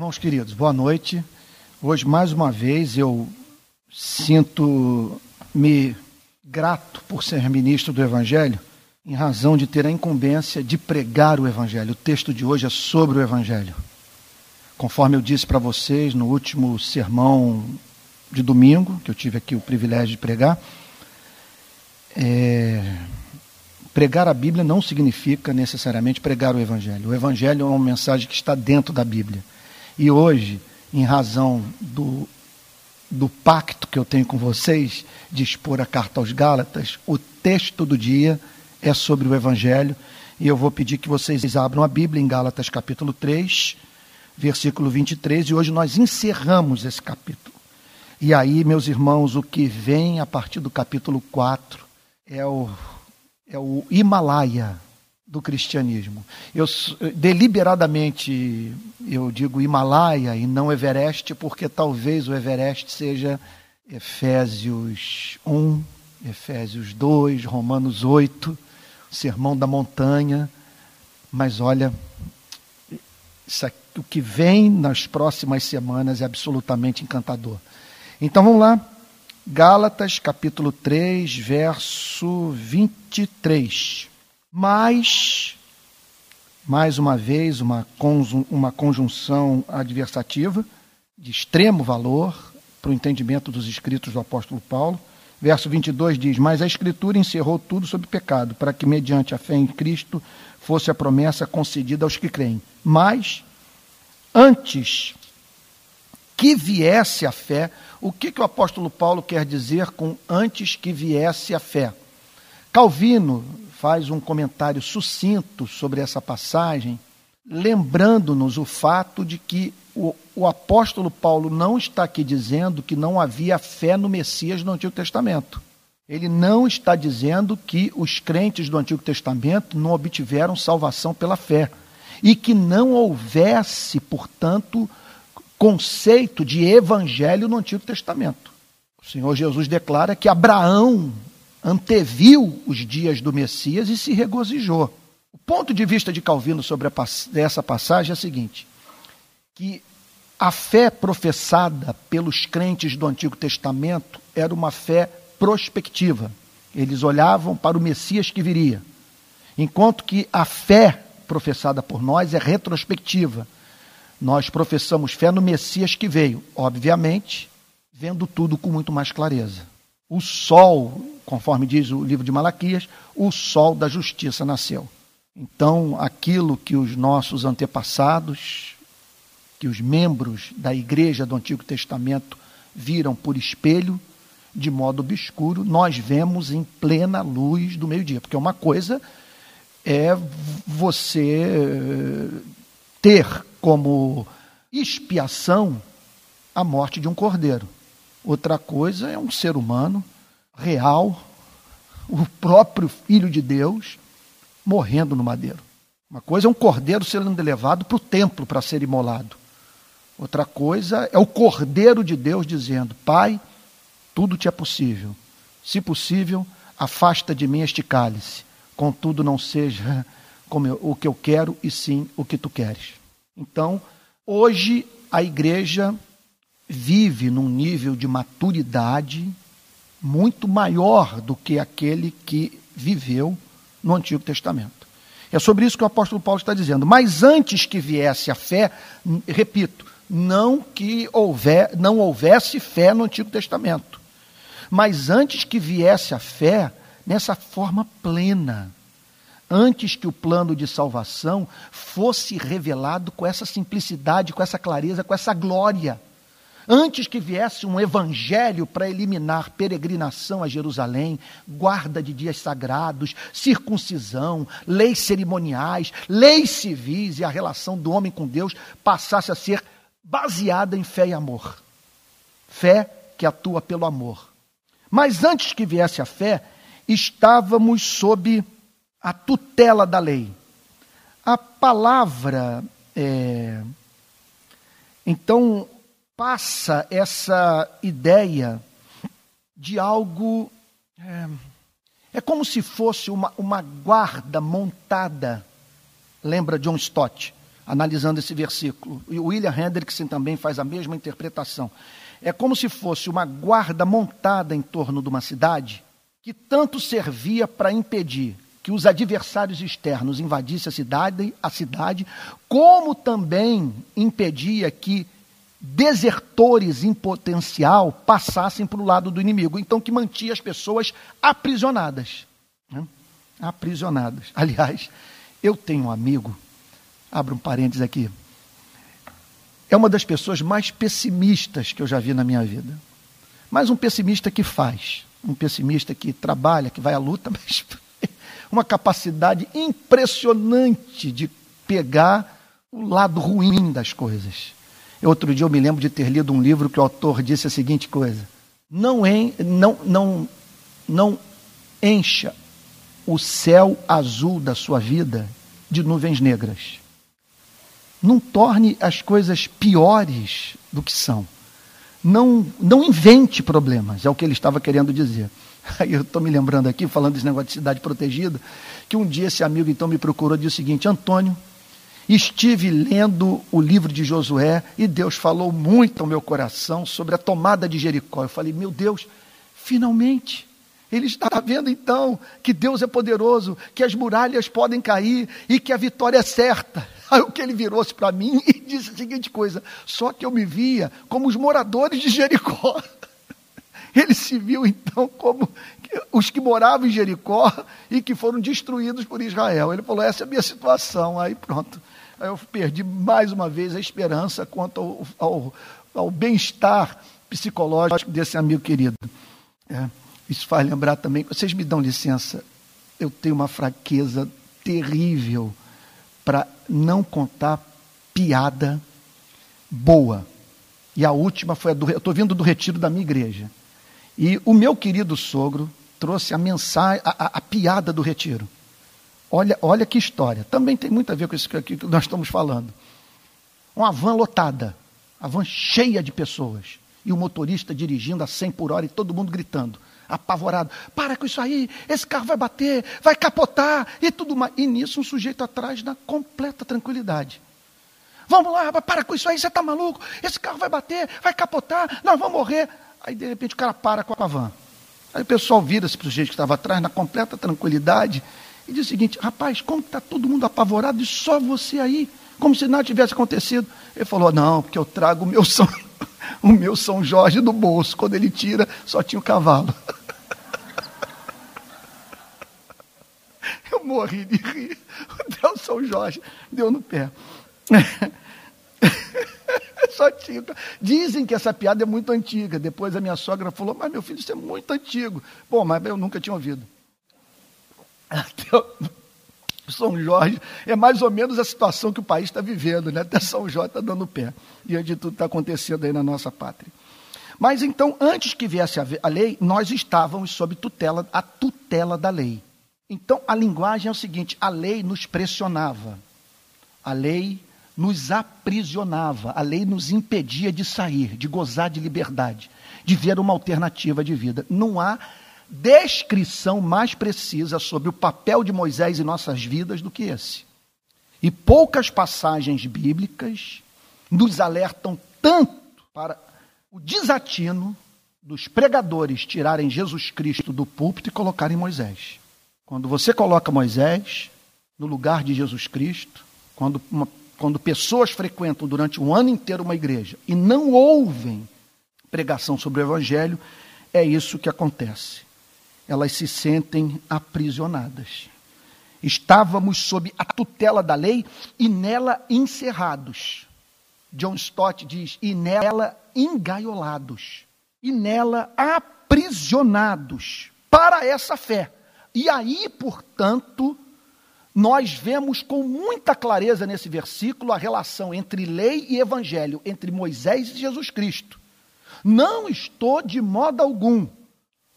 Irmãos queridos, boa noite. Hoje, mais uma vez, eu sinto-me grato por ser ministro do Evangelho, em razão de ter a incumbência de pregar o Evangelho. O texto de hoje é sobre o Evangelho. Conforme eu disse para vocês no último sermão de domingo, que eu tive aqui o privilégio de pregar, é... pregar a Bíblia não significa necessariamente pregar o Evangelho. O Evangelho é uma mensagem que está dentro da Bíblia. E hoje, em razão do, do pacto que eu tenho com vocês de expor a carta aos Gálatas, o texto do dia é sobre o Evangelho. E eu vou pedir que vocês abram a Bíblia em Gálatas capítulo 3, versículo 23. E hoje nós encerramos esse capítulo. E aí, meus irmãos, o que vem a partir do capítulo 4 é o, é o Himalaia do cristianismo. Eu deliberadamente eu digo Himalaia e não Everest, porque talvez o Everest seja Efésios 1, Efésios 2, Romanos 8, Sermão da Montanha. Mas olha, aqui, o que vem nas próximas semanas é absolutamente encantador. Então vamos lá. Gálatas capítulo 3, verso 23. Mas, mais uma vez, uma, uma conjunção adversativa de extremo valor para o entendimento dos escritos do apóstolo Paulo. Verso 22 diz: Mas a Escritura encerrou tudo sob pecado, para que, mediante a fé em Cristo, fosse a promessa concedida aos que creem. Mas, antes que viesse a fé, o que, que o apóstolo Paulo quer dizer com antes que viesse a fé? Calvino, faz um comentário sucinto sobre essa passagem, lembrando-nos o fato de que o, o, apóstolo Paulo não está aqui dizendo que não havia fé no Messias no Antigo Testamento. Ele não está dizendo que os crentes do Antigo Testamento não obtiveram salvação pela fé. E que não houvesse, portanto, conceito de evangelho no Antigo Testamento. O Senhor Jesus declara que Abraão anteviu os dias do Messias e se regozijou. O ponto de vista de Calvino sobre essa passagem é o seguinte: que a fé professada pelos crentes do Antigo Testamento era uma fé prospectiva. Eles olhavam para o Messias que viria. Enquanto que a fé professada por nós é retrospectiva. Nós professamos fé no Messias que veio, obviamente, vendo tudo com muito mais clareza. O sol conforme diz o livro de Malaquias, o sol da justiça nasceu. Então, aquilo que os nossos antepassados, que os membros da igreja do Antigo Testamento viram por espelho, de modo obscuro, nós vemos em plena luz do meio-dia. Porque uma coisa é você eh, ter como expiação a morte de um cordeiro. Outra coisa é um ser humano real, o próprio Filho de Deus, morrendo no madeiro. Uma coisa é um cordeiro sendo levado para o templo para ser imolado. Outra coisa é o cordeiro de Deus dizendo: Pai, tudo te é possível. Se possível, afasta de mim este cálice. Contudo, não seja como eu, o que eu quero, e sim o que tu queres. Então, hoje a igreja vive num nível de maturidade muito maior do que aquele que viveu no Antigo Testamento. É sobre isso que o apóstolo Paulo está dizendo. Mas antes que viesse a fé, repito, não que houver, não houvesse fé no Antigo Testamento, mas antes que viesse a fé nessa forma plena, antes que o plano de salvação fosse revelado com essa simplicidade, com essa clareza, com essa glória Antes que viesse um evangelho para eliminar peregrinação a Jerusalém, guarda de dias sagrados, circuncisão, leis cerimoniais, leis civis e a relação do homem com Deus passasse a ser baseada em fé e amor. Fé que atua pelo amor. Mas antes que viesse a fé, estávamos sob a tutela da lei. A palavra. É... Então, passa essa ideia de algo. É, é como se fosse uma, uma guarda montada. Lembra John Stott? analisando esse versículo. E William Hendrickson também faz a mesma interpretação. É como se fosse uma guarda montada em torno de uma cidade que tanto servia para impedir que os adversários externos invadissem a cidade, a cidade, como também impedia que desertores em potencial passassem para o lado do inimigo. Então, que mantinha as pessoas aprisionadas. Né? Aprisionadas. Aliás, eu tenho um amigo, abro um parênteses aqui, é uma das pessoas mais pessimistas que eu já vi na minha vida. Mas um pessimista que faz, um pessimista que trabalha, que vai à luta, mas uma capacidade impressionante de pegar o lado ruim das coisas. Outro dia eu me lembro de ter lido um livro que o autor disse a seguinte coisa: não, en, não, não, não encha o céu azul da sua vida de nuvens negras. Não torne as coisas piores do que são. Não, não invente problemas, é o que ele estava querendo dizer. Aí eu estou me lembrando aqui, falando desse negócio de cidade protegida, que um dia esse amigo então me procurou e disse o seguinte: Antônio, estive lendo o livro de Josué e Deus falou muito ao meu coração sobre a tomada de Jericó. Eu falei, meu Deus, finalmente. Ele está vendo então que Deus é poderoso, que as muralhas podem cair e que a vitória é certa. Aí o que ele virou-se para mim e disse a seguinte coisa: só que eu me via como os moradores de Jericó. Ele se viu então como os que moravam em Jericó e que foram destruídos por Israel. Ele falou: essa é a minha situação. Aí pronto. Eu perdi mais uma vez a esperança quanto ao, ao, ao bem-estar psicológico desse amigo querido. É, isso faz lembrar também. Vocês me dão licença, eu tenho uma fraqueza terrível para não contar piada boa. E a última foi a do. Eu estou vindo do retiro da minha igreja. E o meu querido sogro trouxe a mensagem, a, a, a, piada do retiro. Olha, olha que história. Também tem muito a ver com isso que, nós estamos falando. Uma van lotada, a van cheia de pessoas. E o motorista dirigindo a 100 por hora e todo mundo gritando, apavorado: para com isso aí, esse carro vai bater, vai capotar e tudo mais. E nisso um sujeito atrás na completa tranquilidade. Vamos lá, para com isso aí, você está maluco? Esse carro vai bater, vai capotar, nós vamos morrer. Aí, de repente, o cara para com a van. Aí o pessoal vira-se para o sujeito que estava atrás, na completa tranquilidade, e diz o seguinte: rapaz, como está todo mundo apavorado e só você aí? Como se nada tivesse acontecido. Ele falou: não, porque eu trago o meu São, o meu São Jorge do bolso. Quando ele tira, só tinha o cavalo. Eu morri de rir. Deu São Jorge, deu no pé. Só tinha. Dizem que essa piada é muito antiga. Depois a minha sogra falou: Mas meu filho, isso é muito antigo. Bom, mas eu nunca tinha ouvido. Até São Jorge é mais ou menos a situação que o país está vivendo, né? Até São Jorge está dando pé. Diante de tudo está acontecendo aí na nossa pátria. Mas então, antes que viesse a lei, nós estávamos sob tutela, a tutela da lei. Então, a linguagem é o seguinte: a lei nos pressionava. A lei nos aprisionava, a lei nos impedia de sair, de gozar de liberdade, de ver uma alternativa de vida. Não há descrição mais precisa sobre o papel de Moisés em nossas vidas do que esse. E poucas passagens bíblicas nos alertam tanto para o desatino dos pregadores tirarem Jesus Cristo do púlpito e colocarem Moisés. Quando você coloca Moisés no lugar de Jesus Cristo, quando uma quando pessoas frequentam durante um ano inteiro uma igreja e não ouvem pregação sobre o Evangelho, é isso que acontece. Elas se sentem aprisionadas. Estávamos sob a tutela da lei e nela encerrados. John Stott diz: e nela engaiolados, e nela aprisionados para essa fé. E aí, portanto, nós vemos com muita clareza nesse versículo a relação entre lei e evangelho, entre Moisés e Jesus Cristo. Não estou de modo algum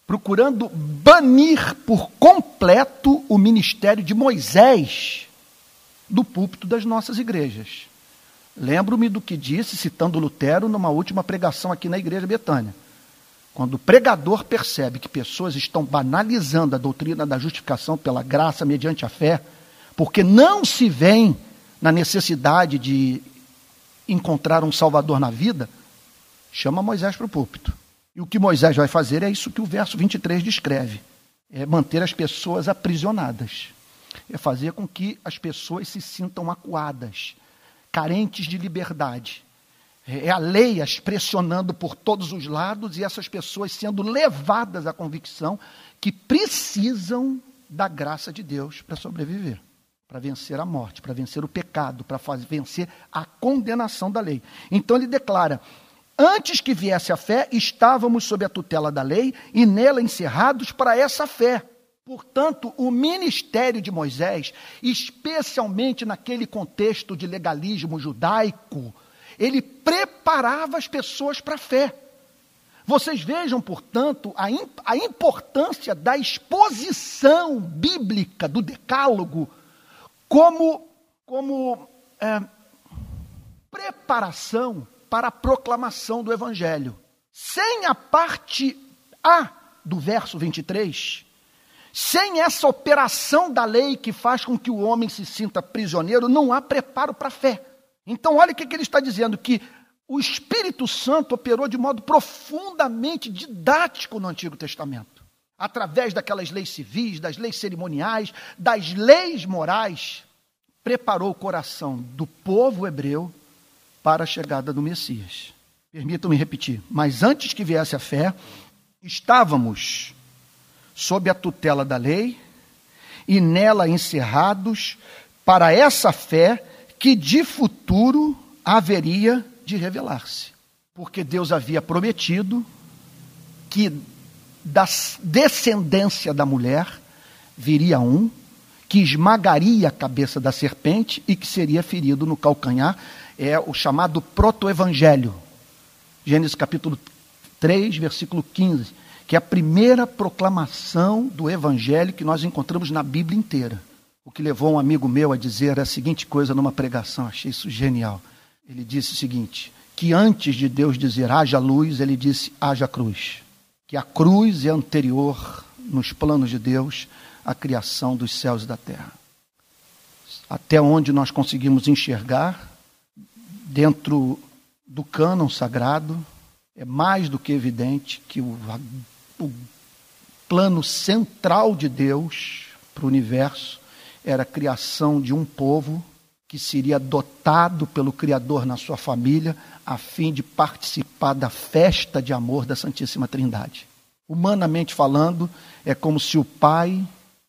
procurando banir por completo o ministério de Moisés do púlpito das nossas igrejas. Lembro-me do que disse, citando Lutero, numa última pregação aqui na Igreja Betânia. Quando o pregador percebe que pessoas estão banalizando a doutrina da justificação pela graça mediante a fé, porque não se vêem na necessidade de encontrar um Salvador na vida, chama Moisés para o púlpito. E o que Moisés vai fazer é isso que o verso 23 descreve: é manter as pessoas aprisionadas, é fazer com que as pessoas se sintam acuadas, carentes de liberdade. É a lei as pressionando por todos os lados e essas pessoas sendo levadas à convicção que precisam da graça de Deus para sobreviver, para vencer a morte, para vencer o pecado, para vencer a condenação da lei. Então ele declara: Antes que viesse a fé, estávamos sob a tutela da lei e nela encerrados para essa fé. Portanto, o ministério de Moisés, especialmente naquele contexto de legalismo judaico, ele preparava as pessoas para a fé. Vocês vejam, portanto, a, imp a importância da exposição bíblica do Decálogo como, como é, preparação para a proclamação do Evangelho. Sem a parte A do verso 23, sem essa operação da lei que faz com que o homem se sinta prisioneiro, não há preparo para a fé. Então, olha o que, que ele está dizendo: que o Espírito Santo operou de modo profundamente didático no Antigo Testamento, através daquelas leis civis, das leis cerimoniais, das leis morais, preparou o coração do povo hebreu para a chegada do Messias. Permitam-me repetir, mas antes que viesse a fé, estávamos sob a tutela da lei e nela encerrados para essa fé que de futuro haveria de revelar-se. Porque Deus havia prometido que da descendência da mulher viria um que esmagaria a cabeça da serpente e que seria ferido no calcanhar, é o chamado protoevangelho. Gênesis capítulo 3, versículo 15, que é a primeira proclamação do evangelho que nós encontramos na Bíblia inteira. O que levou um amigo meu a dizer a seguinte coisa numa pregação, achei isso genial. Ele disse o seguinte: que antes de Deus dizer haja luz, ele disse haja cruz. Que a cruz é anterior nos planos de Deus à criação dos céus e da terra. Até onde nós conseguimos enxergar, dentro do cânon sagrado, é mais do que evidente que o, o plano central de Deus para o universo era a criação de um povo que seria dotado pelo Criador na sua família, a fim de participar da festa de amor da Santíssima Trindade. Humanamente falando, é como se o pai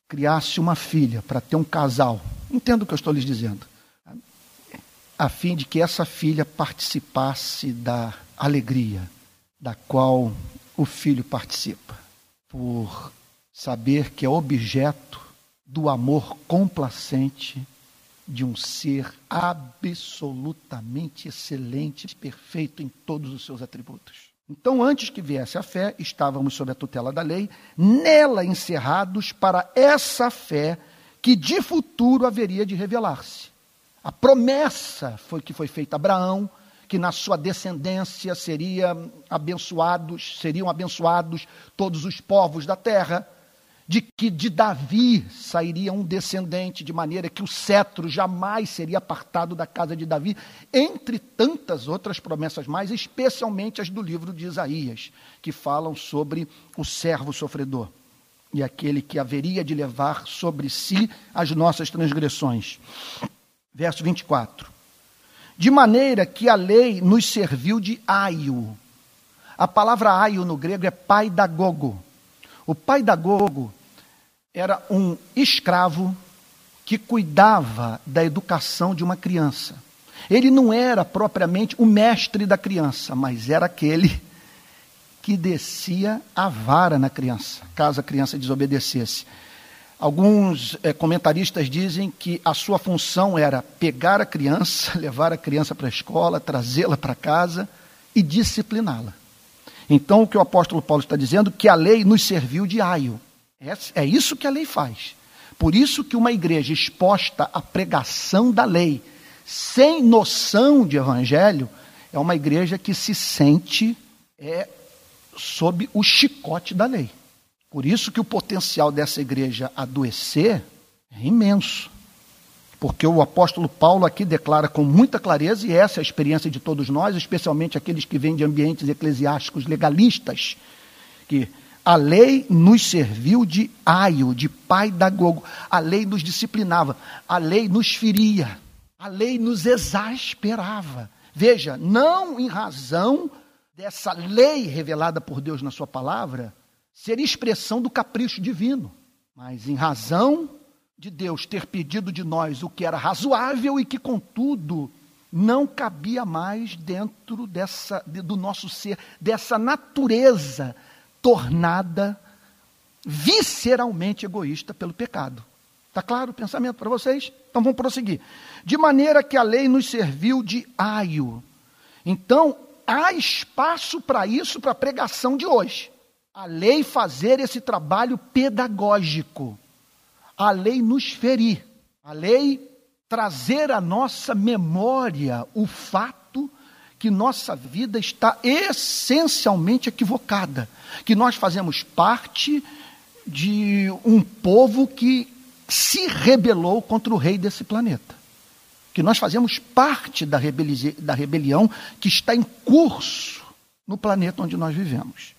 criasse uma filha para ter um casal. Entendo o que eu estou lhes dizendo a fim de que essa filha participasse da alegria da qual o filho participa, por saber que é objeto do amor complacente de um ser absolutamente excelente, perfeito em todos os seus atributos. Então, antes que viesse a fé, estávamos sob a tutela da lei, nela encerrados para essa fé que de futuro haveria de revelar-se. A promessa foi que foi feita a Abraão, que na sua descendência seria abençoados, seriam abençoados todos os povos da terra, de que de Davi sairia um descendente, de maneira que o cetro jamais seria apartado da casa de Davi, entre tantas outras promessas mais, especialmente as do livro de Isaías, que falam sobre o servo sofredor e aquele que haveria de levar sobre si as nossas transgressões. Verso 24. De maneira que a lei nos serviu de aio. A palavra aio no grego é pai da gogo. O pai da gogo era um escravo que cuidava da educação de uma criança. Ele não era propriamente o mestre da criança, mas era aquele que descia a vara na criança, caso a criança desobedecesse. Alguns é, comentaristas dizem que a sua função era pegar a criança, levar a criança para a escola, trazê-la para casa e discipliná-la. Então, o que o apóstolo Paulo está dizendo que a lei nos serviu de aio. É, é isso que a lei faz. Por isso que uma igreja exposta à pregação da lei, sem noção de evangelho, é uma igreja que se sente é, sob o chicote da lei. Por isso que o potencial dessa igreja adoecer é imenso. porque o apóstolo Paulo aqui declara com muita clareza, e essa é a experiência de todos nós, especialmente aqueles que vêm de ambientes eclesiásticos legalistas, que a lei nos serviu de aio, de pai da gogo. A lei nos disciplinava, a lei nos feria, a lei nos exasperava. Veja, não em razão dessa lei revelada por Deus na sua palavra ser expressão do capricho divino, mas em razão de Deus ter pedido de nós o que era razoável e que, contudo, não cabia mais dentro dessa, do nosso ser, dessa natureza tornada visceralmente egoísta pelo pecado. Está claro o pensamento para vocês? Então vamos prosseguir. De maneira que a lei nos serviu de aio. Então, há espaço para isso, para a pregação de hoje. A lei fazer esse trabalho pedagógico. A lei nos ferir. A lei trazer à nossa memória o fato que nossa vida está essencialmente equivocada, que nós fazemos parte de um povo que se rebelou contra o rei desse planeta. Que nós fazemos parte da, rebeli da rebelião que está em curso no planeta onde nós vivemos.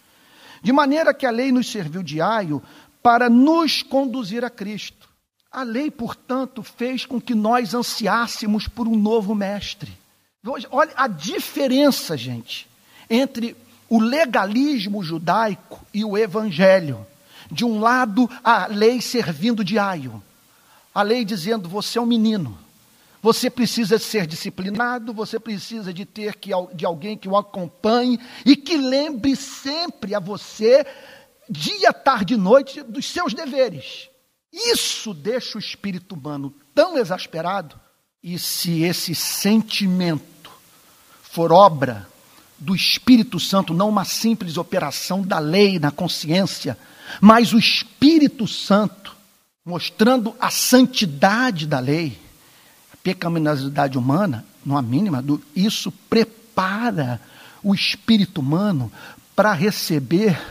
De maneira que a lei nos serviu de aio para nos conduzir a Cristo. A lei, portanto, fez com que nós ansiássemos por um novo mestre Olha a diferença, gente, entre o legalismo judaico e o evangelho. De um lado, a lei servindo de aio, a lei dizendo: você é um menino, você precisa ser disciplinado, você precisa de ter que, de alguém que o acompanhe e que lembre sempre a você, dia, tarde e noite, dos seus deveres. Isso deixa o espírito humano tão exasperado, e se esse sentimento for obra do Espírito Santo, não uma simples operação da lei na consciência, mas o Espírito Santo mostrando a santidade da lei, pecaminosidade humana, não há mínima, isso prepara o espírito humano para receber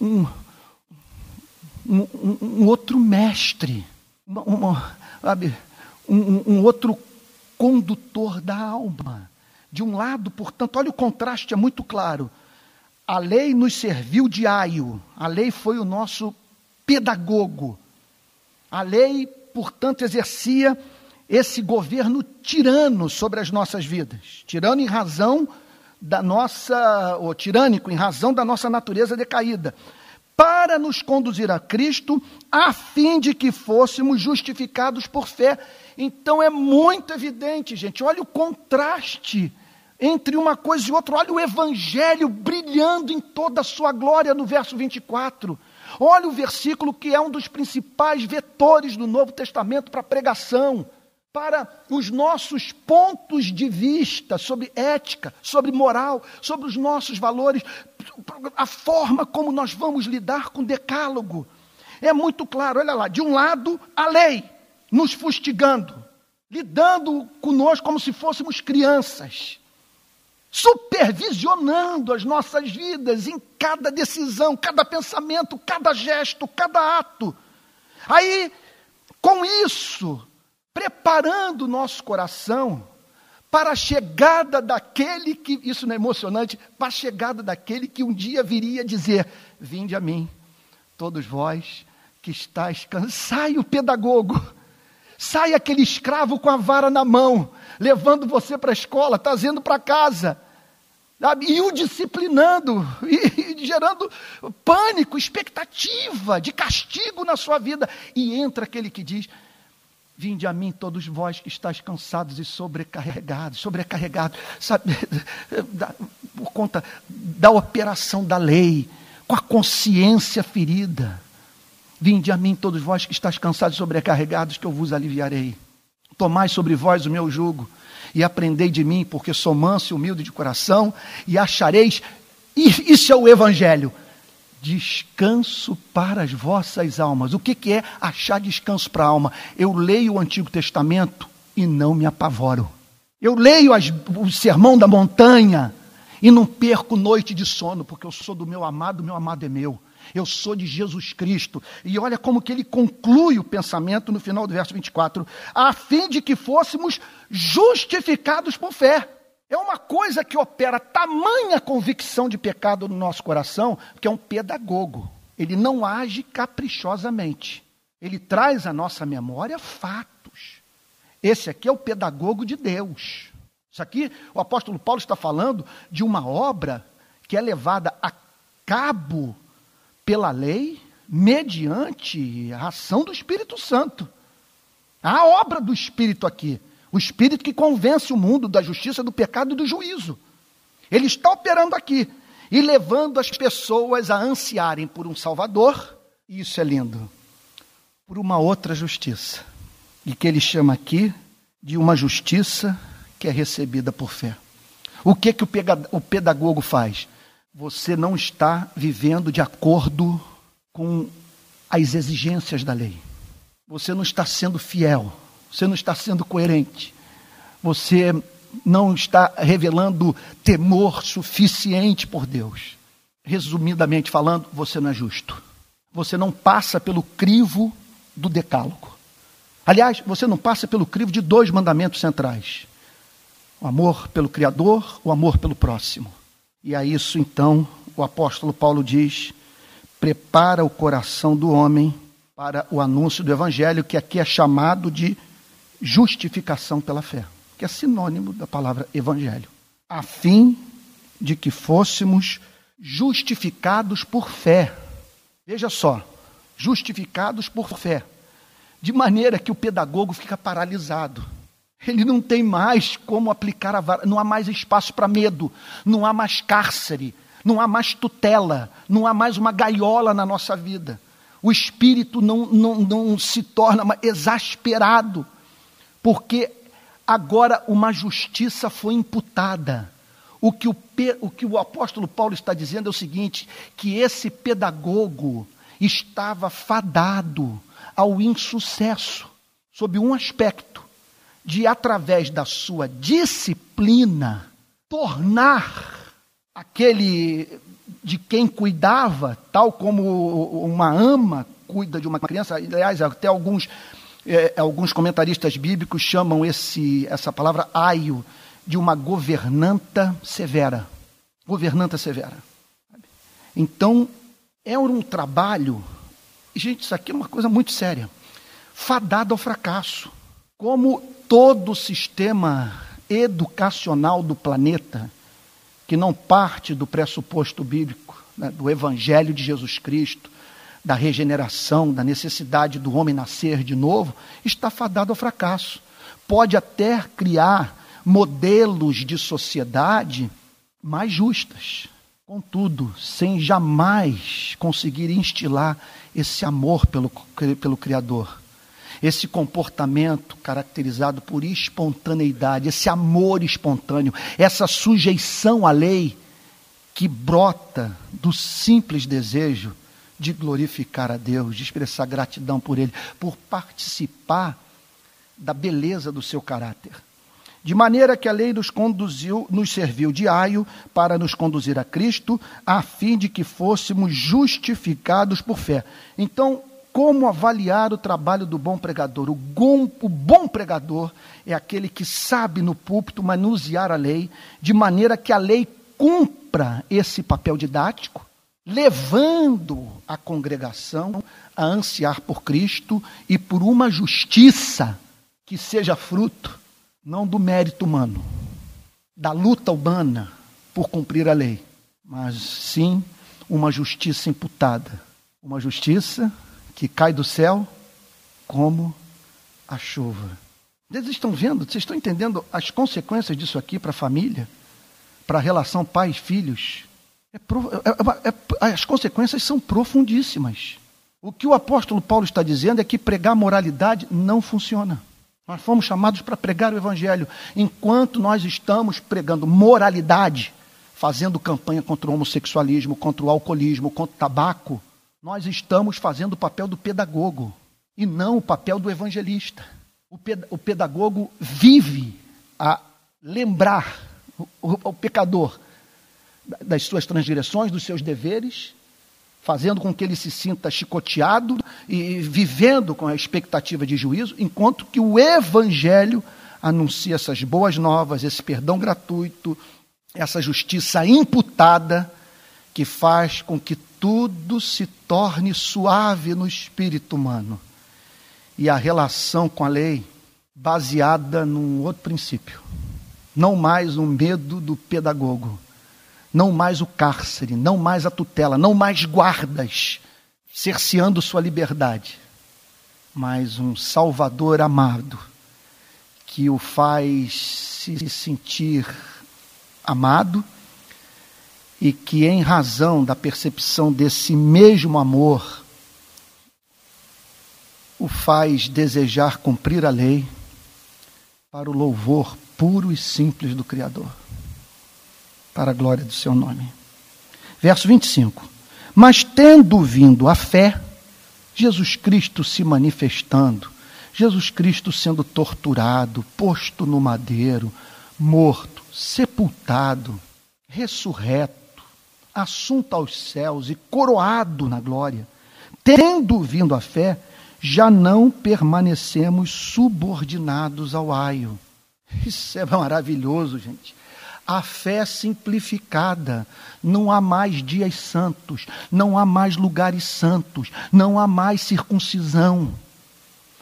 um, um, um, outro mestre, uma, uma, um, um outro condutor da alma. De um lado, portanto, olha o contraste, é muito claro. A lei nos serviu de aio, a lei foi o nosso pedagogo. A lei, portanto, exercia esse governo tirano sobre as nossas vidas, tirano em razão da nossa, ou tirânico em razão da nossa natureza decaída, para nos conduzir a Cristo, a fim de que fôssemos justificados por fé. Então é muito evidente, gente, olha o contraste entre uma coisa e outra. Olha o Evangelho brilhando em toda a sua glória no verso 24. Olha o versículo que é um dos principais vetores do Novo Testamento para pregação, para os nossos pontos de vista sobre ética, sobre moral, sobre os nossos valores, a forma como nós vamos lidar com o decálogo. É muito claro, olha lá, de um lado, a lei nos fustigando, lidando conosco como se fôssemos crianças supervisionando as nossas vidas em cada decisão, cada pensamento, cada gesto, cada ato. Aí, com isso, preparando nosso coração para a chegada daquele que, isso não é emocionante, para a chegada daquele que um dia viria dizer: Vinde a mim, todos vós que estáis cansados. Sai o pedagogo, sai aquele escravo com a vara na mão, levando você para a escola, trazendo para casa e o disciplinando, e gerando pânico, expectativa de castigo na sua vida. E entra aquele que diz: Vinde a mim, todos vós que estáis cansados e sobrecarregados, sobrecarregados, sabe, por conta da operação da lei, com a consciência ferida. Vinde a mim, todos vós que estáis cansados e sobrecarregados, que eu vos aliviarei. Tomai sobre vós o meu jugo e aprendei de mim, porque sou manso e humilde de coração, e achareis, isso é o Evangelho, descanso para as vossas almas. O que, que é achar descanso para a alma? Eu leio o Antigo Testamento e não me apavoro. Eu leio as, o Sermão da Montanha e não perco noite de sono, porque eu sou do meu amado, meu amado é meu. Eu sou de Jesus Cristo. E olha como que ele conclui o pensamento no final do verso 24: a fim de que fôssemos justificados por fé. É uma coisa que opera tamanha convicção de pecado no nosso coração, que é um pedagogo. Ele não age caprichosamente. Ele traz à nossa memória fatos. Esse aqui é o pedagogo de Deus. Isso aqui, o apóstolo Paulo está falando de uma obra que é levada a cabo pela lei, mediante a ação do Espírito Santo. A obra do Espírito aqui. O Espírito que convence o mundo da justiça, do pecado e do juízo. Ele está operando aqui e levando as pessoas a ansiarem por um Salvador, e isso é lindo, por uma outra justiça. E que ele chama aqui de uma justiça que é recebida por fé. O que, que o pedagogo faz? Você não está vivendo de acordo com as exigências da lei. Você não está sendo fiel. Você não está sendo coerente. Você não está revelando temor suficiente por Deus. Resumidamente falando, você não é justo. Você não passa pelo crivo do decálogo. Aliás, você não passa pelo crivo de dois mandamentos centrais: o amor pelo Criador, o amor pelo próximo. E a isso, então, o apóstolo Paulo diz: prepara o coração do homem para o anúncio do Evangelho, que aqui é chamado de justificação pela fé, que é sinônimo da palavra Evangelho, a fim de que fôssemos justificados por fé. Veja só, justificados por fé, de maneira que o pedagogo fica paralisado. Ele não tem mais como aplicar a vara, não há mais espaço para medo, não há mais cárcere, não há mais tutela, não há mais uma gaiola na nossa vida. O espírito não, não, não se torna exasperado, porque agora uma justiça foi imputada. O que o, o que o apóstolo Paulo está dizendo é o seguinte: que esse pedagogo estava fadado ao insucesso, sob um aspecto de, através da sua disciplina, tornar aquele de quem cuidava, tal como uma ama cuida de uma criança. Aliás, até alguns, é, alguns comentaristas bíblicos chamam esse, essa palavra aio de uma governanta severa. Governanta severa. Então, é um trabalho, gente, isso aqui é uma coisa muito séria, fadado ao fracasso. Como todo o sistema educacional do planeta, que não parte do pressuposto bíblico, né, do Evangelho de Jesus Cristo, da regeneração, da necessidade do homem nascer de novo, está fadado ao fracasso. Pode até criar modelos de sociedade mais justas, contudo, sem jamais conseguir instilar esse amor pelo, pelo Criador esse comportamento caracterizado por espontaneidade, esse amor espontâneo, essa sujeição à lei que brota do simples desejo de glorificar a Deus, de expressar gratidão por Ele, por participar da beleza do seu caráter. De maneira que a lei nos conduziu, nos serviu de aio para nos conduzir a Cristo, a fim de que fôssemos justificados por fé. Então, como avaliar o trabalho do bom pregador? O, bom, o bom pregador é aquele que sabe no púlpito manusear a lei, de maneira que a lei cumpra esse papel didático, levando a congregação a ansiar por Cristo e por uma justiça que seja fruto não do mérito humano, da luta humana por cumprir a lei, mas sim uma justiça imputada, uma justiça que cai do céu como a chuva. Vocês estão vendo, vocês estão entendendo as consequências disso aqui para a família, para a relação pais-filhos? É, é, é, as consequências são profundíssimas. O que o apóstolo Paulo está dizendo é que pregar moralidade não funciona. Nós fomos chamados para pregar o evangelho. Enquanto nós estamos pregando moralidade, fazendo campanha contra o homossexualismo, contra o alcoolismo, contra o tabaco, nós estamos fazendo o papel do pedagogo e não o papel do evangelista. O pedagogo vive a lembrar o, o, o pecador das suas transgressões, dos seus deveres fazendo com que ele se sinta chicoteado e vivendo com a expectativa de juízo, enquanto que o Evangelho anuncia essas boas novas, esse perdão gratuito, essa justiça imputada, que faz com que tudo se torne suave no espírito humano. E a relação com a lei baseada num outro princípio. Não mais o medo do pedagogo, não mais o cárcere, não mais a tutela, não mais guardas cerceando sua liberdade, mas um Salvador amado que o faz se sentir amado e que, em razão da percepção desse mesmo amor, o faz desejar cumprir a lei para o louvor puro e simples do Criador para a glória do seu nome. Verso 25: Mas tendo vindo a fé, Jesus Cristo se manifestando, Jesus Cristo sendo torturado, posto no madeiro, morto, sepultado, ressurreto, assunto aos céus e coroado na glória, tendo vindo a fé, já não permanecemos subordinados ao aio. Isso é maravilhoso, gente a fé simplificada. Não há mais dias santos, não há mais lugares santos, não há mais circuncisão,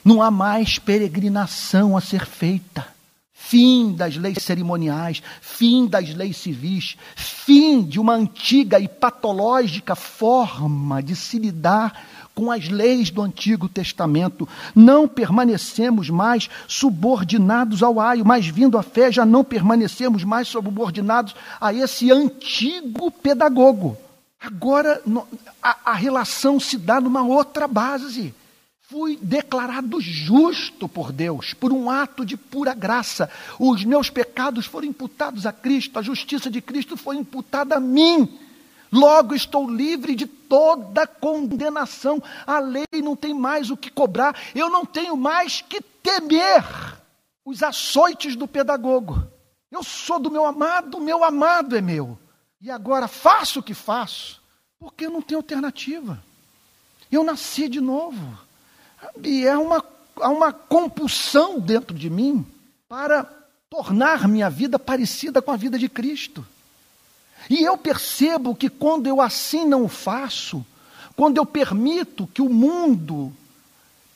não há mais peregrinação a ser feita. Fim das leis cerimoniais, fim das leis civis, fim de uma antiga e patológica forma de se lidar com as leis do Antigo Testamento. Não permanecemos mais subordinados ao aio, mas vindo à fé já não permanecemos mais subordinados a esse antigo pedagogo. Agora a, a relação se dá numa outra base. Fui declarado justo por Deus, por um ato de pura graça. Os meus pecados foram imputados a Cristo, a justiça de Cristo foi imputada a mim. Logo estou livre de toda condenação. A lei não tem mais o que cobrar. Eu não tenho mais que temer os açoites do pedagogo. Eu sou do meu amado, o meu amado é meu. E agora faço o que faço, porque não tenho alternativa. Eu nasci de novo. E é uma, há uma compulsão dentro de mim para tornar minha vida parecida com a vida de Cristo. E eu percebo que quando eu assim não faço, quando eu permito que o mundo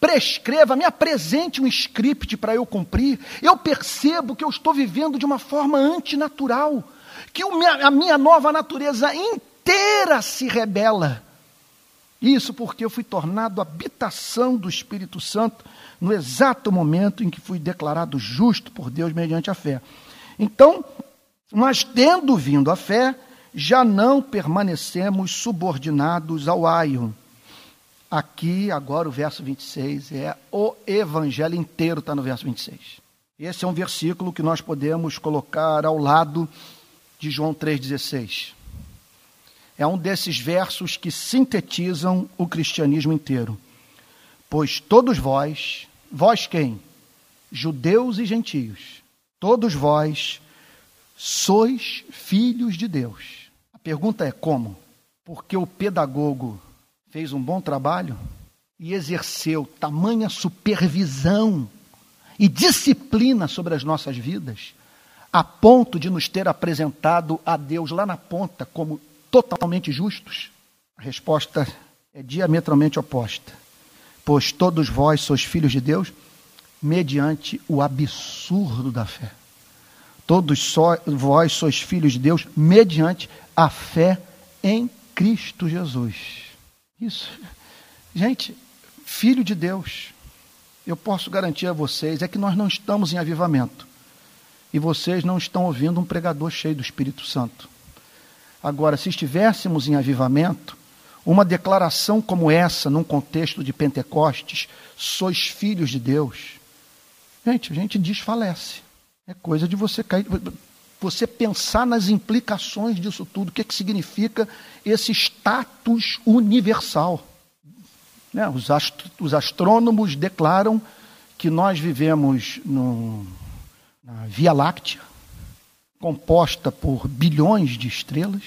prescreva, me apresente um script para eu cumprir, eu percebo que eu estou vivendo de uma forma antinatural, que a minha nova natureza inteira se rebela. Isso porque eu fui tornado habitação do Espírito Santo no exato momento em que fui declarado justo por Deus mediante a fé. Então, mas tendo vindo a fé, já não permanecemos subordinados ao aio. Aqui, agora, o verso 26 é o evangelho inteiro, está no verso 26. Esse é um versículo que nós podemos colocar ao lado de João 3,16. É um desses versos que sintetizam o cristianismo inteiro. Pois todos vós, vós quem? Judeus e gentios, todos vós sois filhos de Deus. A pergunta é como? Porque o pedagogo fez um bom trabalho e exerceu tamanha supervisão e disciplina sobre as nossas vidas, a ponto de nos ter apresentado a Deus lá na ponta como totalmente justos? A resposta é diametralmente oposta. Pois todos vós sois filhos de Deus mediante o absurdo da fé. Todos só, vós sois filhos de Deus mediante a fé em Cristo Jesus. Isso. Gente, filho de Deus, eu posso garantir a vocês é que nós não estamos em avivamento. E vocês não estão ouvindo um pregador cheio do Espírito Santo. Agora, se estivéssemos em avivamento, uma declaração como essa, num contexto de Pentecostes, sois filhos de Deus, gente, a gente desfalece. É coisa de você cair, você pensar nas implicações disso tudo, o que, é que significa esse status universal. Né? Os, os, astrônomos declaram que nós vivemos no, na Via Láctea, composta por bilhões de estrelas,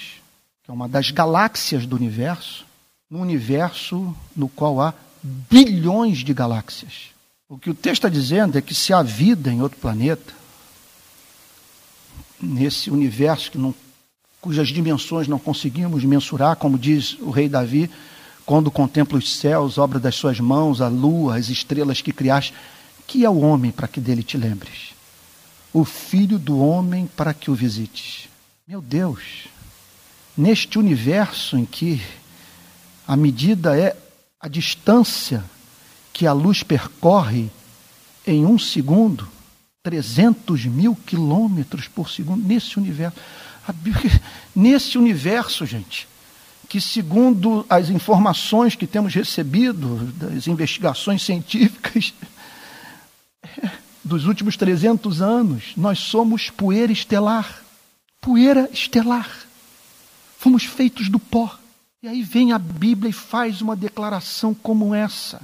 que é uma das galáxias do universo, num universo no qual há bilhões de galáxias. O que o texto está dizendo é que se há vida em outro planeta, nesse universo que não, cujas dimensões não conseguimos mensurar, como diz o rei Davi, quando contempla os céus, obra das suas mãos, a lua, as estrelas que criaste, que é o homem para que dele te lembres? O filho do homem para que o visites. Meu Deus, neste universo em que a medida é a distância que a luz percorre em um segundo, 300 mil quilômetros por segundo, nesse universo. Nesse universo, gente, que segundo as informações que temos recebido das investigações científicas dos últimos 300 anos, nós somos poeira estelar. Poeira estelar. Fomos feitos do pó. E aí vem a Bíblia e faz uma declaração como essa,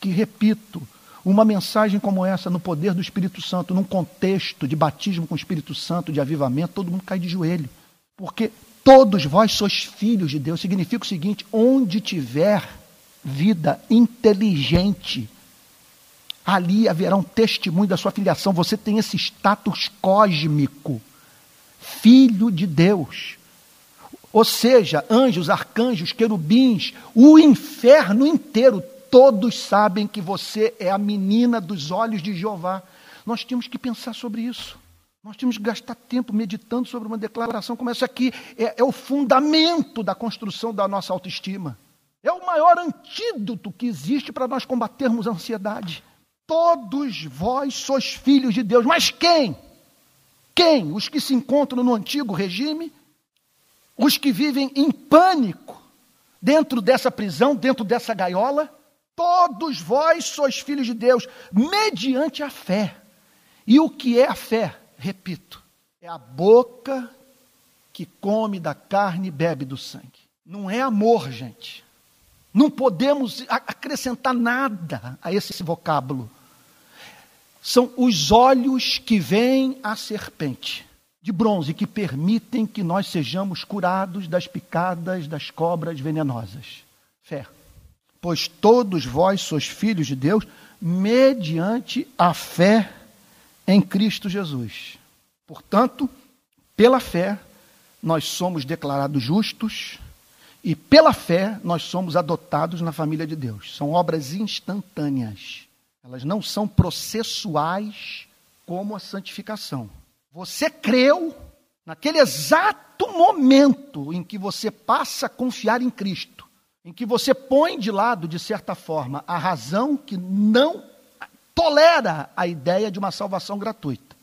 que repito, uma mensagem como essa no poder do Espírito Santo, num contexto de batismo com o Espírito Santo, de avivamento, todo mundo cai de joelho. Porque todos vós sois filhos de Deus. Significa o seguinte: onde tiver vida inteligente, ali haverá um testemunho da sua filiação. Você tem esse status cósmico, filho de Deus. Ou seja, anjos, arcanjos, querubins, o inferno inteiro, todos sabem que você é a menina dos olhos de Jeová. Nós temos que pensar sobre isso. Nós temos que gastar tempo meditando sobre uma declaração como essa aqui. É, é o fundamento da construção da nossa autoestima. É o maior antídoto que existe para nós combatermos a ansiedade. Todos vós sois filhos de Deus. Mas quem? Quem? Os que se encontram no antigo regime? os que vivem em pânico dentro dessa prisão, dentro dessa gaiola, todos vós sois filhos de Deus, mediante a fé. E o que é a fé? Repito, é a boca que come da carne e bebe do sangue. Não é amor, gente. Não podemos acrescentar nada a esse vocábulo. São os olhos que veem a serpente de bronze que permitem que nós sejamos curados das picadas das cobras venenosas. Fé. Pois todos vós sois filhos de Deus mediante a fé em Cristo Jesus. Portanto, pela fé, nós somos declarados justos e pela fé nós somos adotados na família de Deus. São obras instantâneas. Elas não são processuais como a santificação. Você creu naquele exato momento em que você passa a confiar em Cristo, em que você põe de lado, de certa forma, a razão que não tolera a ideia de uma salvação gratuita.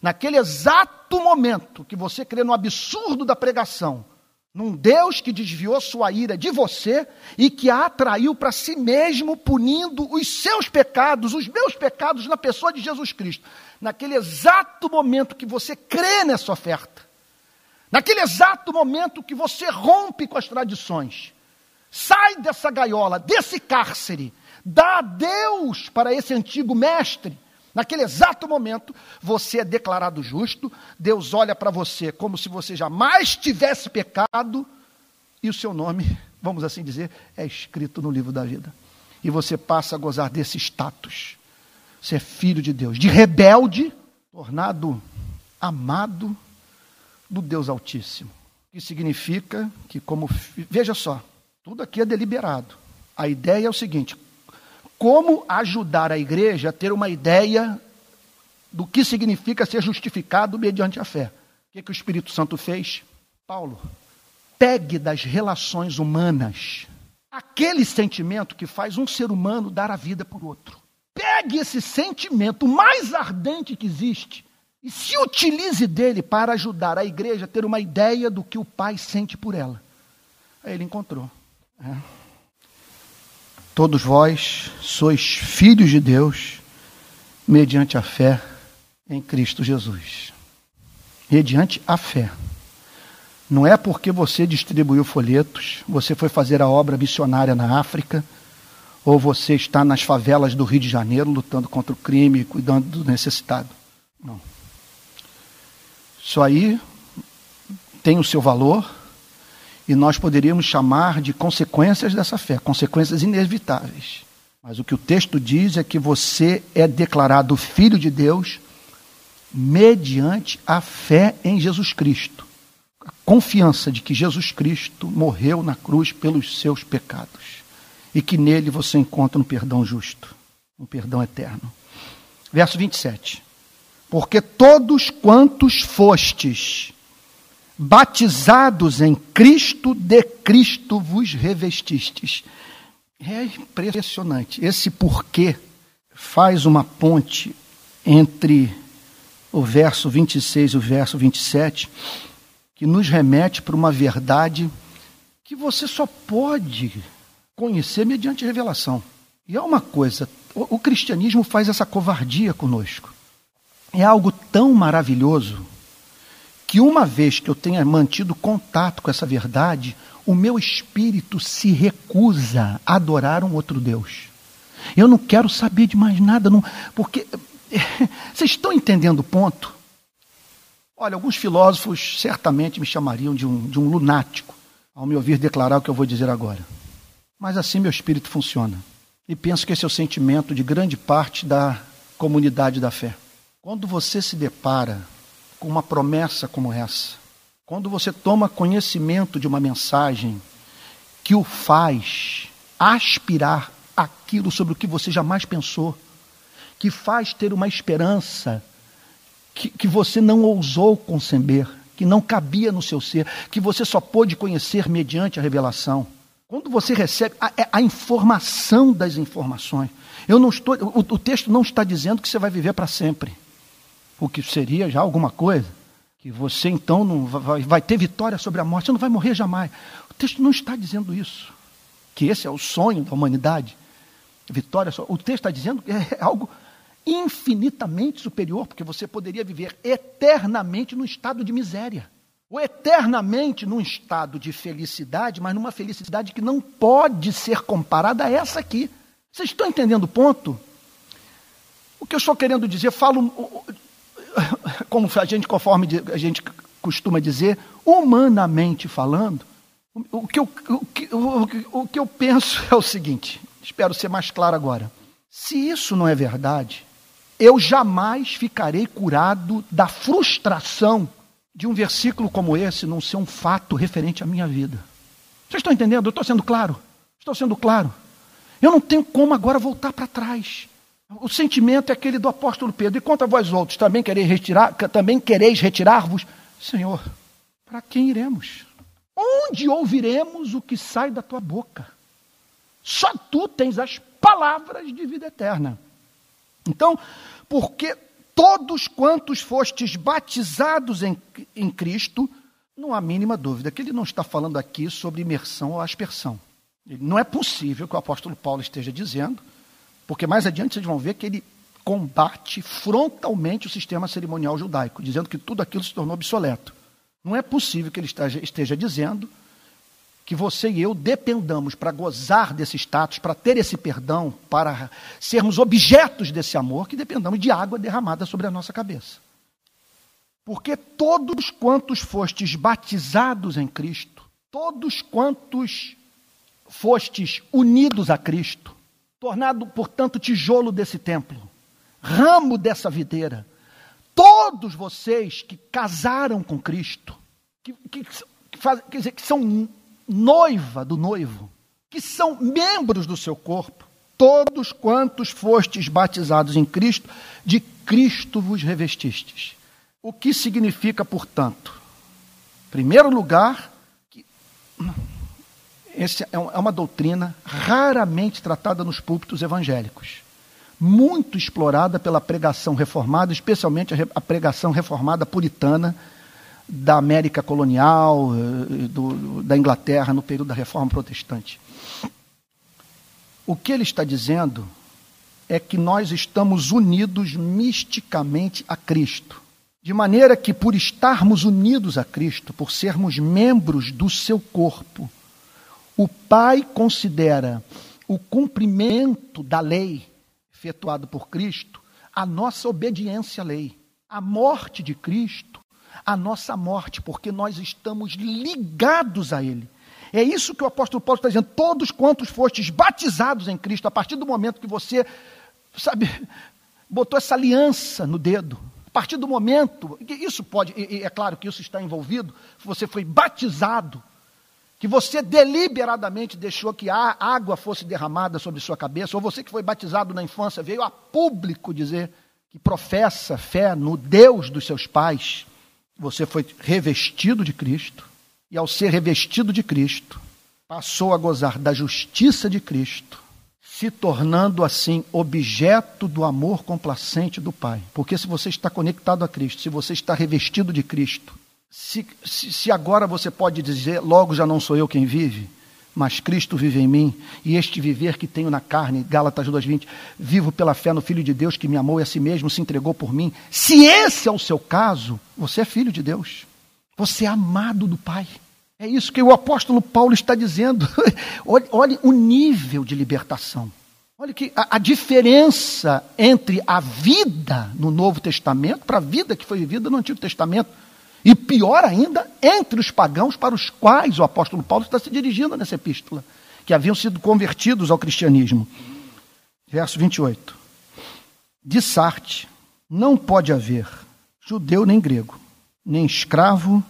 Naquele exato momento que você crê no absurdo da pregação, num Deus que desviou sua ira de você e que a atraiu para si mesmo, punindo os seus pecados, os meus pecados, na pessoa de Jesus Cristo. Naquele exato momento que você crê nessa oferta, naquele exato momento que você rompe com as tradições, sai dessa gaiola, desse cárcere, dá adeus para esse antigo mestre Naquele exato momento, você é declarado justo, Deus olha para você como se você jamais tivesse pecado, e o seu nome, vamos assim dizer, é escrito no livro da vida. E você passa a gozar desse status. Você é filho de Deus, de rebelde, tornado amado do Deus Altíssimo. Que significa que, como. Veja só, tudo aqui é deliberado. A ideia é o seguinte: como ajudar a igreja a ter uma ideia do que significa ser justificado mediante a fé. O que, que o Espírito Santo fez? Paulo, pegue das relações humanas aquele sentimento que faz um ser humano dar a vida por outro. Pegue esse sentimento mais ardente que existe e se utilize dele para ajudar a igreja a ter uma ideia do que o Pai sente por ela. Aí ele encontrou. Todos vós sois filhos de Deus mediante a fé em Cristo Jesus. Mediante a fé. Não é porque você distribuiu folhetos, você foi fazer a obra missionária na África, ou você está nas favelas do Rio de Janeiro lutando contra o crime e cuidando do necessitado. Não. Isso aí tem o seu valor E nós poderíamos chamar de consequências dessa fé, consequências inevitáveis. Mas o que o texto diz é que você é declarado filho de Deus mediante a fé em Jesus Cristo. A confiança de que Jesus Cristo morreu na cruz pelos seus pecados e que nele você encontra um perdão justo, um perdão eterno. Verso 27. Porque todos quantos fostes batizados em Cristo, de Cristo vos revestistes. É impressionante. Esse porquê faz uma ponte entre o verso 26 e o verso 27, que nos remete para uma verdade que você só pode conhecer mediante revelação. E é uma coisa, o, cristianismo faz essa covardia conosco. É algo tão maravilhoso que uma vez que eu tenha mantido contato com essa verdade, o meu espírito se recusa a adorar um outro Deus. Eu não quero saber de mais nada, não, porque vocês estão entendendo o ponto? Olha, alguns filósofos certamente me chamariam de um, de um lunático ao me ouvir declarar o que eu vou dizer agora. Mas assim meu espírito funciona. E penso que esse é o sentimento de grande parte da comunidade da fé. Quando você se depara com uma promessa como essa, quando você toma conhecimento de uma mensagem que o faz aspirar aquilo sobre o que você jamais pensou, que faz ter uma esperança que, que você não ousou conceber, que não cabia no seu ser, que você só pôde conhecer mediante a revelação. Quando você recebe a, é a informação das informações, eu não estou, o, o texto não está dizendo que você vai viver para sempre, o que seria já alguma coisa que você então não vai, vai, ter vitória sobre a morte, você não vai morrer jamais. O texto não está dizendo isso, que esse é o sonho da humanidade. Vitória, o texto está dizendo que é algo infinitamente superior, porque você poderia viver eternamente num estado de miséria, ou eternamente num estado de felicidade, mas numa felicidade que não pode ser comparada a essa aqui. Vocês estão entendendo o ponto? O que eu estou querendo dizer, falo como a gente, conforme a gente costuma dizer, humanamente falando, o que, eu, o, que, o, o que eu penso é o seguinte: espero ser mais claro agora. Se isso não é verdade, eu jamais ficarei curado da frustração de um versículo como esse não ser um fato referente à minha vida. Vocês estão entendendo? Eu estou sendo claro? Estou sendo claro. Eu não tenho como agora voltar para trás. O sentimento é aquele do apóstolo Pedro. E quanto a vós outros, também quereis retirar, também quereis retirar-vos? Senhor, para quem iremos? Onde ouviremos o que sai da tua boca? Só tu tens as palavras de vida eterna. Então, porque todos quantos fostes batizados em, em Cristo, não há mínima dúvida que ele não está falando aqui sobre imersão ou aspersão. Não é possível que o apóstolo Paulo esteja dizendo porque mais adiante vocês vão ver que ele combate frontalmente o sistema cerimonial judaico, dizendo que tudo aquilo se tornou obsoleto. Não é possível que ele esteja dizendo que você e eu dependamos para gozar desse status, para ter esse perdão, para sermos objetos desse amor, que dependamos de água derramada sobre a nossa cabeça. Porque todos quantos fostes batizados em Cristo, todos quantos fostes unidos a Cristo, tornado, portanto, tijolo desse templo, ramo dessa videira. Todos vocês que casaram com Cristo, que, que, que, faz, quer dizer, que são noiva do noivo, que são membros do seu corpo, todos quantos fostes batizados em Cristo, de Cristo vos revestistes. O que significa, portanto? Em primeiro lugar, que essa é, é uma doutrina raramente tratada nos púlpitos evangélicos. Muito explorada pela pregação reformada, especialmente a pregação reformada puritana da América colonial, eh, do, da Inglaterra, no período da Reforma Protestante. O que ele está dizendo é que nós estamos unidos misticamente a Cristo. De maneira que, por estarmos unidos a Cristo, por sermos membros do seu corpo, o Pai considera o cumprimento da lei efetuado por Cristo a nossa obediência à lei. A morte de Cristo a nossa morte, porque nós estamos ligados a Ele. É isso que o apóstolo Paulo está dizendo. Todos quantos fostes batizados em Cristo, a partir do momento que você, sabe, botou essa aliança no dedo, a partir do momento, isso pode, é claro que isso está envolvido, você foi batizado, que você deliberadamente deixou que a água fosse derramada sobre sua cabeça, ou você que foi batizado na infância veio a público dizer que professa fé no Deus dos seus pais, você foi revestido de Cristo, e ao ser revestido de Cristo, passou a gozar da justiça de Cristo, se tornando assim objeto do amor complacente do Pai. Porque se você está conectado a Cristo, se você está revestido de Cristo, se, se, se agora você pode dizer, logo já não sou eu quem vive, mas Cristo vive em mim, e este viver que tenho na carne, Gálatas 2,20, vivo pela fé no Filho de Deus que me amou e a si mesmo se entregou por mim. Se esse é o seu caso, você é filho de Deus. Você é amado do Pai. É isso que o apóstolo Paulo está dizendo. olhe, olhe, o nível de libertação. Olha que a, a diferença entre a vida no Novo Testamento para a vida que foi vivida no Antigo Testamento. E pior ainda, entre os pagãos para os quais o apóstolo Paulo está se dirigindo nessa epístola, que haviam sido convertidos ao cristianismo. Verso 28. De Sarte não pode haver judeu nem grego, nem escravo,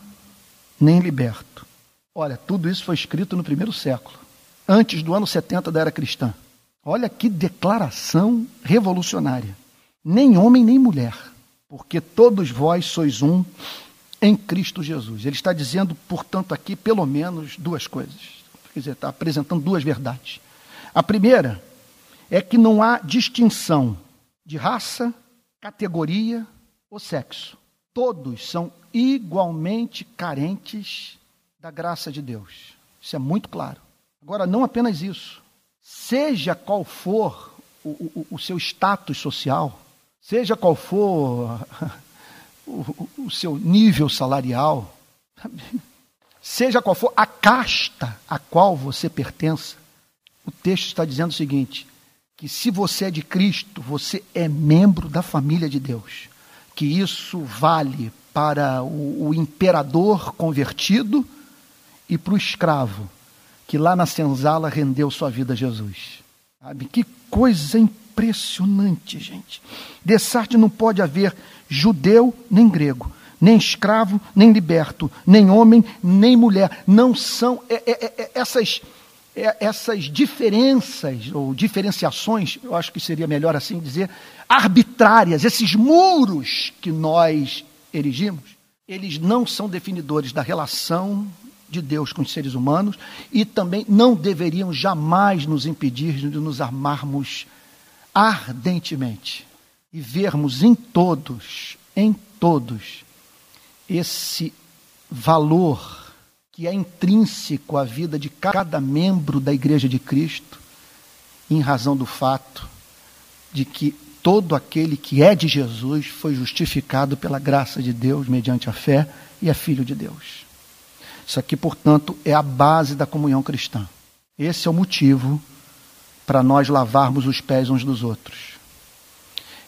nem liberto. Olha, tudo isso foi escrito no primeiro século, antes do ano 70 da era cristã. Olha que declaração revolucionária. Nem homem nem mulher, porque todos vós sois um em Cristo Jesus. Ele está dizendo, portanto, aqui pelo menos duas coisas. Quer dizer, está apresentando duas verdades. A primeira é que não há distinção de raça, categoria ou sexo. Todos são igualmente carentes da graça de Deus. Isso é muito claro. Agora, não apenas isso. Seja qual for o, o, o seu status social, seja qual for o, o seu nível salarial, seja qual for a casta a qual você pertença, o texto está dizendo o seguinte: que se você é de Cristo, você é membro da família de Deus. Que isso vale para o, o imperador convertido e para o escravo, que lá na senzala rendeu sua vida a Jesus. Sabe? Que coisa impressionante, gente. Dessarte não pode haver judeu nem grego, nem escravo nem liberto, nem homem nem mulher. Não são é, é, é, essas, é, essas diferenças ou diferenciações, eu acho que seria melhor assim dizer, arbitrárias, esses muros que nós erigimos, eles não são definidores da relação de Deus com os seres humanos e também não deveriam jamais nos impedir de nos amarmos ardentemente e vermos em todos, em todos, esse valor que é intrínseco à vida de cada membro da Igreja de Cristo, em razão do fato de que todo aquele que é de Jesus foi justificado pela graça de Deus mediante a fé e é filho de Deus. Isso aqui, portanto, é a base da comunhão cristã. Esse é o motivo para nós lavarmos os pés uns dos outros.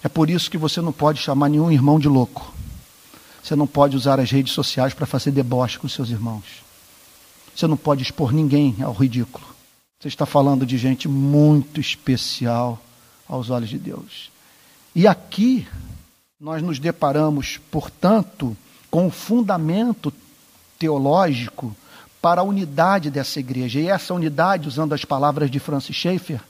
É por isso que você não pode chamar nenhum irmão de louco. Você não pode usar as redes sociais para fazer deboche com seus irmãos. Você não pode expor ninguém ao ridículo. Você está falando de gente muito especial aos olhos de Deus. E aqui nós nos deparamos, portanto, com o fundamento teológico para a unidade dessa igreja. E essa unidade, usando as palavras de Francis Schaeffer,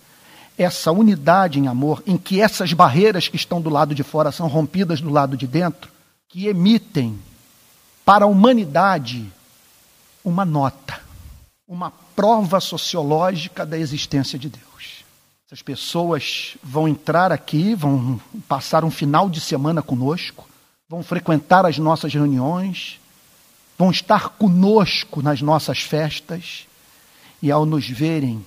essa unidade em amor, em que essas barreiras que estão do lado de fora são rompidas do lado de dentro, que emitem para a humanidade uma nota, uma prova sociológica da existência de Deus. Essas pessoas vão entrar aqui, vão passar um final de semana conosco, vão frequentar as nossas reuniões, vão estar conosco nas nossas festas e ao nos verem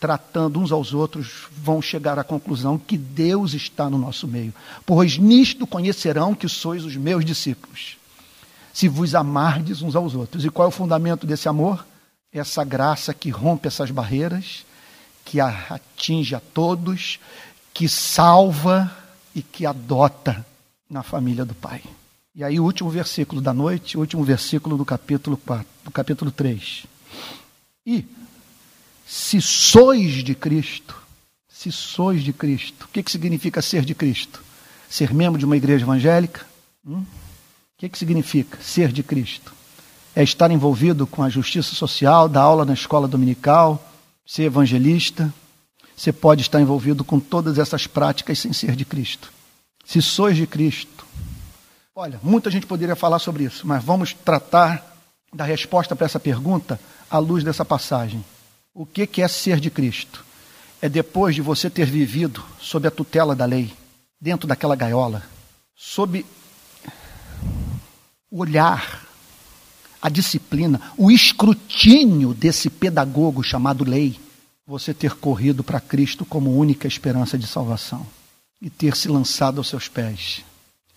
tratando uns aos outros, vão chegar à conclusão que Deus está no nosso meio. Pois nisto conhecerão que sois os meus discípulos, se vos amardes uns aos outros. E qual é o fundamento desse amor? Essa graça que rompe essas barreiras, que atinge a todos, que salva e que adota na família do Pai. E aí o último versículo da noite, o último versículo do capítulo 4, do capítulo 3. E se sois de Cristo, se sois de Cristo, o que, que significa ser de Cristo? Ser membro de uma igreja evangélica? Hum? O que, que significa ser de Cristo? É estar envolvido com a justiça social, dar aula na escola dominical, ser evangelista. Você pode estar envolvido com todas essas práticas sem ser de Cristo. Se sois de Cristo. Olha, muita gente poderia falar sobre isso, mas vamos tratar da resposta para essa pergunta à luz dessa passagem. O que é ser de Cristo? É depois de você ter vivido sob a tutela da lei, dentro daquela gaiola, sob o olhar, a disciplina, o escrutínio desse pedagogo chamado lei, você ter corrido para Cristo como única esperança de salvação e ter se lançado aos seus pés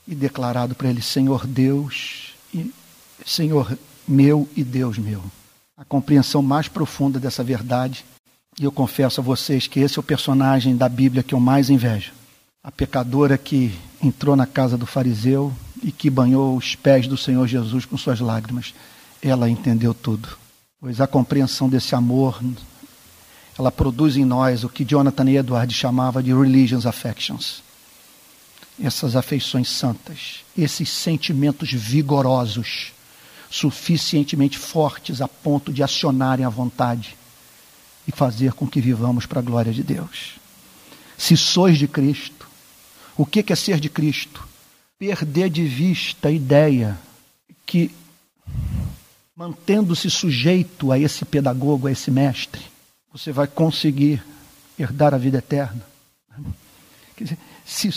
e declarado para ele: Senhor Deus e Senhor meu e Deus meu. A compreensão mais profunda dessa verdade, e eu confesso a vocês que esse é o personagem da Bíblia que eu mais invejo. A pecadora que entrou na casa do fariseu e que banhou os pés do Senhor Jesus com suas lágrimas. Ela entendeu tudo. Pois a compreensão desse amor, ela produz em nós o que Jonathan Edwards chamava de religious affections essas afeições santas, esses sentimentos vigorosos, suficientemente fortes a ponto de acionarem a vontade e fazer com que vivamos para a glória de Deus. Se sois de Cristo, o que é ser de Cristo? Perder de vista a ideia que, mantendo-se sujeito a esse pedagogo, a esse mestre, você vai conseguir herdar a vida eterna. Quer dizer, se,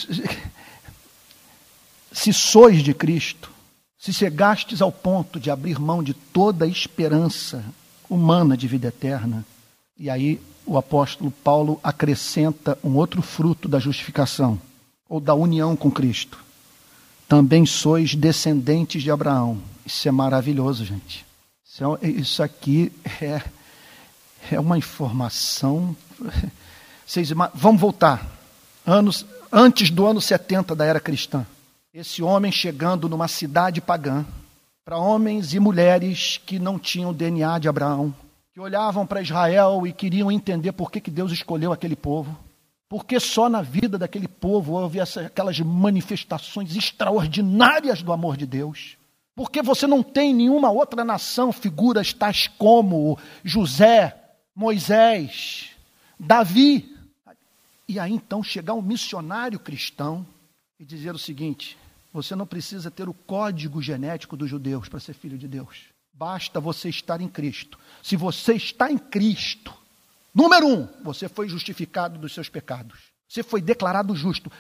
se sois de Cristo, se chegastes ao ponto de abrir mão de toda a esperança humana de vida eterna, e aí o apóstolo Paulo acrescenta um outro fruto da justificação, ou da união com Cristo. Também sois descendentes de Abraão. Isso é maravilhoso, gente. Isso, é, aqui é, é uma informação. Vocês, vamos voltar. Anos, antes do ano 70 da era cristã esse homem chegando numa cidade pagã, para homens e mulheres que não tinham o DNA de Abraão, que olhavam para Israel e queriam entender por que, que Deus escolheu aquele povo, porque só na vida daquele povo houve essa, aquelas manifestações extraordinárias do amor de Deus. Porque você não tem nenhuma outra nação figuras tais como José, Moisés, Davi. E aí então chegar um missionário cristão e dizer o seguinte: você não precisa ter o código genético dos judeus para ser filho de Deus. Basta você estar em Cristo. Se você está em Cristo, número um, você foi justificado dos seus pecados. Você foi declarado justo.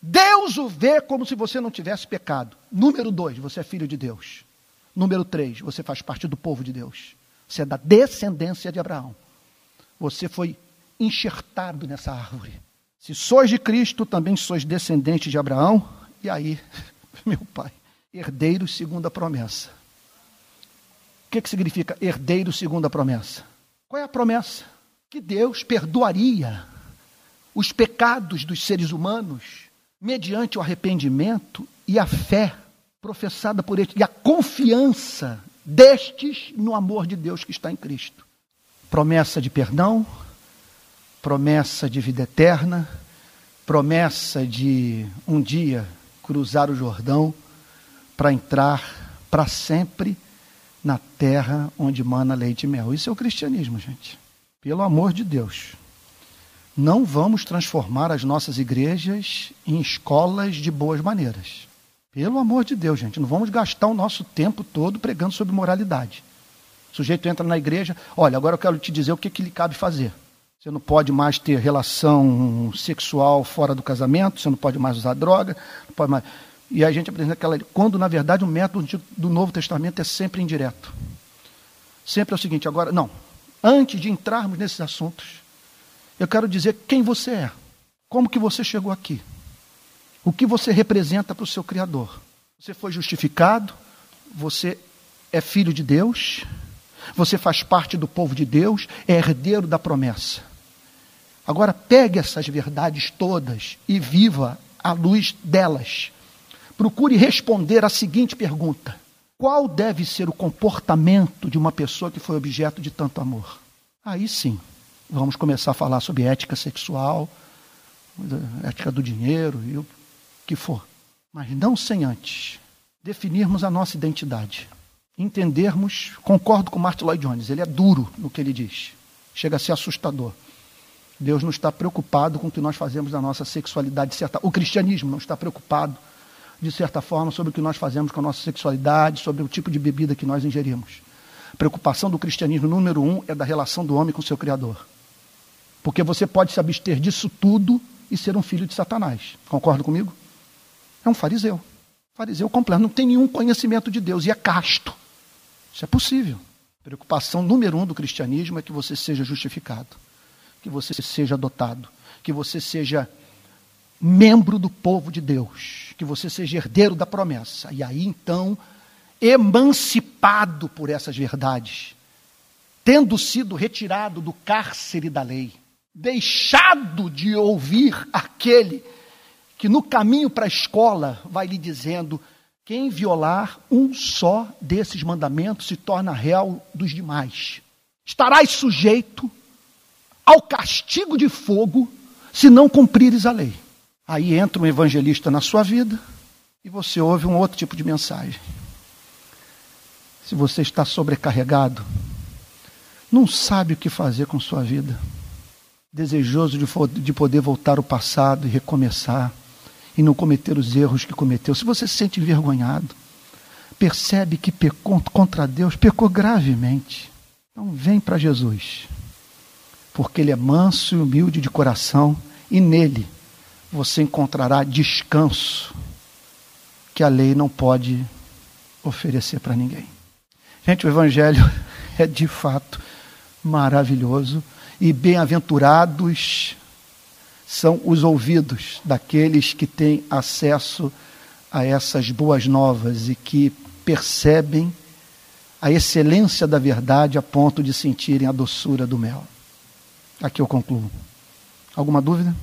Deus o vê como se você não tivesse pecado. Número dois, você é filho de Deus. Número três, você faz parte do povo de Deus. Você é da descendência de Abraão. Você foi enxertado nessa árvore. Se sois de Cristo, também sois descendentes de Abraão. E aí, meu pai, herdeiro segundo a promessa. O que, que significa herdeiro segundo a promessa? Qual é a promessa? Que Deus perdoaria os pecados dos seres humanos mediante o arrependimento e a fé professada por eles, e a confiança destes no amor de Deus que está em Cristo. Promessa de perdão, promessa de vida eterna, promessa de um dia cruzar o Jordão para entrar para sempre na terra onde mana leite e mel. Isso é o cristianismo, gente. Pelo amor de Deus. Não vamos transformar as nossas igrejas em escolas de boas maneiras. Pelo amor de Deus, gente. Não vamos gastar o nosso tempo todo pregando sobre moralidade. O sujeito entra na igreja, olha, agora eu quero te dizer o que, que lhe cabe fazer. Você não pode mais ter relação sexual fora do casamento, você não pode mais usar droga, não pode mais. E a gente aprende aquela. Quando, na verdade, o método do Novo Testamento é sempre indireto. Sempre é o seguinte, agora, não. Antes de entrarmos nesses assuntos, eu quero dizer quem você é. Como que você chegou aqui? O que você representa para o seu Criador? Você foi justificado, você é filho de Deus, você faz parte do povo de Deus, é herdeiro da promessa. Agora pegue essas verdades todas e viva à luz delas. procure responder a seguinte pergunta: Qual deve ser o comportamento de uma pessoa que foi objeto de tanto amor? Aí sim, vamos começar a falar sobre ética sexual, ética do dinheiro e o que for. Mas não sem antes definirmos a nossa identidade. Entendermos, concordo com Martin Lloyd Jones, ele é duro no que ele diz. Chega a ser assustador. Deus não está preocupado com o que nós fazemos na nossa sexualidade. Certa... O cristianismo não está preocupado, de certa forma, sobre o que nós fazemos com a nossa sexualidade, sobre o tipo de bebida que nós ingerimos. A preocupação do cristianismo, número um, é da relação do homem com o seu Criador. Porque você pode se abster disso tudo e ser um filho de Satanás. Concorda comigo? É um fariseu. Fariseu completo, não tem nenhum conhecimento de Deus e é casto. Isso é possível. A preocupação número um do cristianismo é que você seja justificado, que você seja adotado, que você seja membro do povo de Deus, que você seja herdeiro da promessa. E aí então, emancipado por essas verdades, tendo sido retirado do cárcere da lei, deixado de ouvir aquele que no caminho para a escola vai lhe dizendo: quem violar um só desses mandamentos se torna réu dos demais. Estarás sujeito ao castigo de fogo se não cumprires a lei. Aí entra um evangelista na sua vida e você ouve um outro tipo de mensagem. Se você está sobrecarregado, não sabe o que fazer com sua vida, desejoso de, poder voltar ao passado e recomeçar, e não cometer os erros que cometeu, se você se sente envergonhado, percebe que pecou contra Deus, pecou gravemente, então vem para Jesus, porque Ele é manso e humilde de coração, e nele você encontrará descanso que a lei não pode oferecer para ninguém. Gente, o Evangelho é de fato maravilhoso e bem-aventurados são os ouvidos daqueles que têm acesso a essas boas novas e que percebem a excelência da verdade a ponto de sentirem a doçura do mel. Aqui eu concluo. Alguma dúvida?